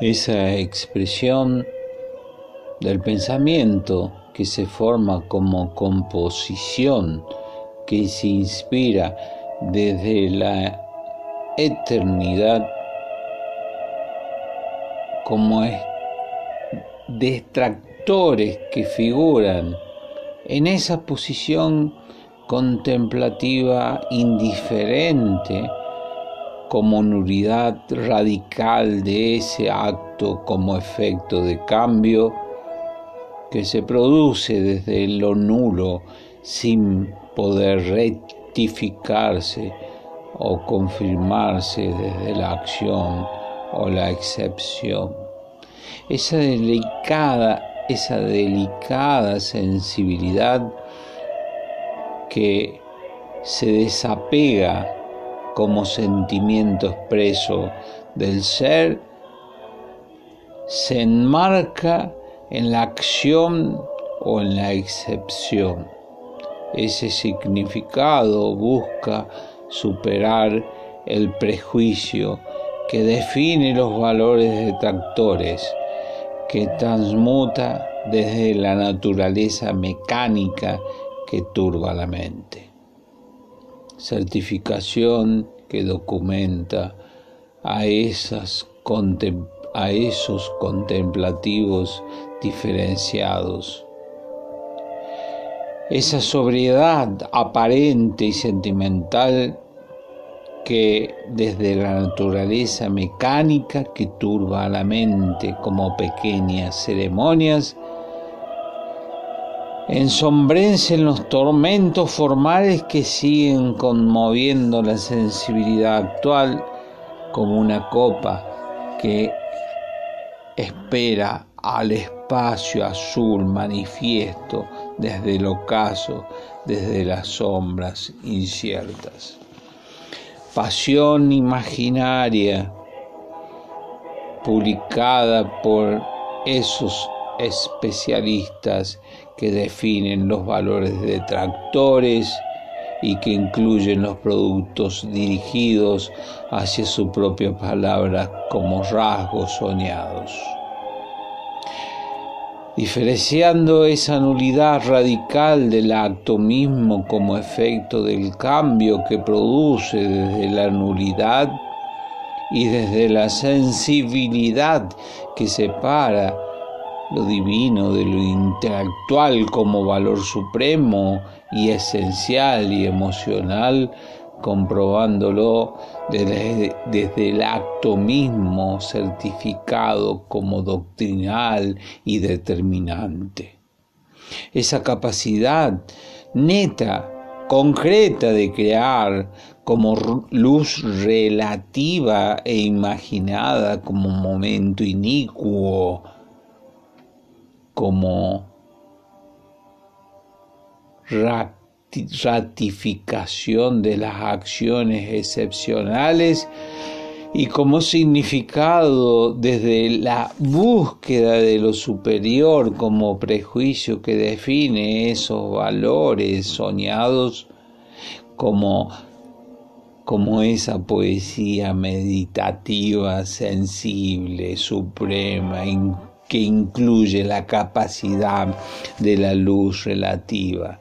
esa expresión del pensamiento que se forma como composición, que se inspira desde la eternidad como distractores que figuran en esa posición contemplativa indiferente como nulidad radical de ese acto como efecto de cambio que se produce desde lo nulo sin poder rectificarse o confirmarse desde la acción o la excepción. Esa delicada, esa delicada sensibilidad que se desapega como sentimiento expreso del ser, se enmarca en la acción o en la excepción. Ese significado busca superar el prejuicio que define los valores detractores, que transmuta desde la naturaleza mecánica que turba la mente certificación que documenta a, a esos contemplativos diferenciados. Esa sobriedad aparente y sentimental que desde la naturaleza mecánica que turba a la mente como pequeñas ceremonias, ensombrecen los tormentos formales que siguen conmoviendo la sensibilidad actual como una copa que espera al espacio azul manifiesto desde el ocaso, desde las sombras inciertas. Pasión imaginaria publicada por esos especialistas que definen los valores de tractores y que incluyen los productos dirigidos hacia su propia palabra como rasgos soñados. Diferenciando esa nulidad radical del acto mismo como efecto del cambio que produce desde la nulidad y desde la sensibilidad que separa lo divino de lo intelectual como valor supremo y esencial y emocional, comprobándolo desde, desde, el acto mismo certificado como doctrinal y determinante. Esa capacidad neta, concreta de crear como luz relativa e imaginada como momento inicuo, como ratificación de las acciones excepcionales y como significado desde la búsqueda de lo superior como prejuicio que define esos valores soñados como como esa poesía meditativa, sensible, suprema, que incluye la capacidad de la luz relativa.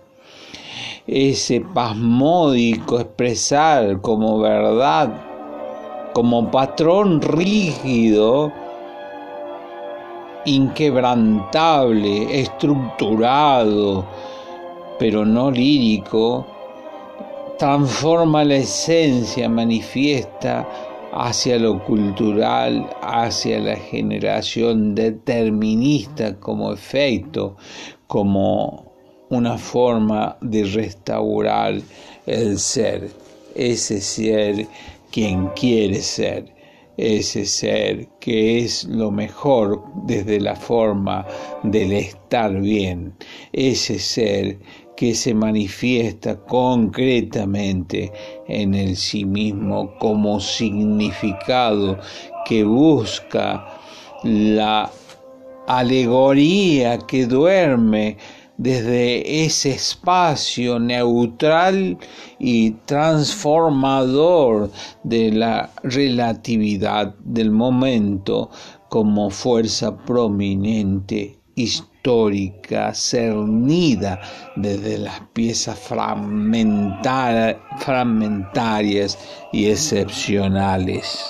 Ese pasmódico expresar como verdad, como patrón rígido, inquebrantable, estructurado, pero no lírico, transforma la esencia manifiesta hacia lo cultural, hacia la generación determinista como efecto, como una forma de restaurar el ser, ese ser quien quiere ser, ese ser que es lo mejor desde la forma del estar bien, ese ser que se manifiesta concretamente en el sí mismo como significado que busca la alegoría que duerme desde ese espacio neutral y transformador de la relatividad del momento como fuerza prominente histórica cernida desde las piezas fragmentarias y excepcionales.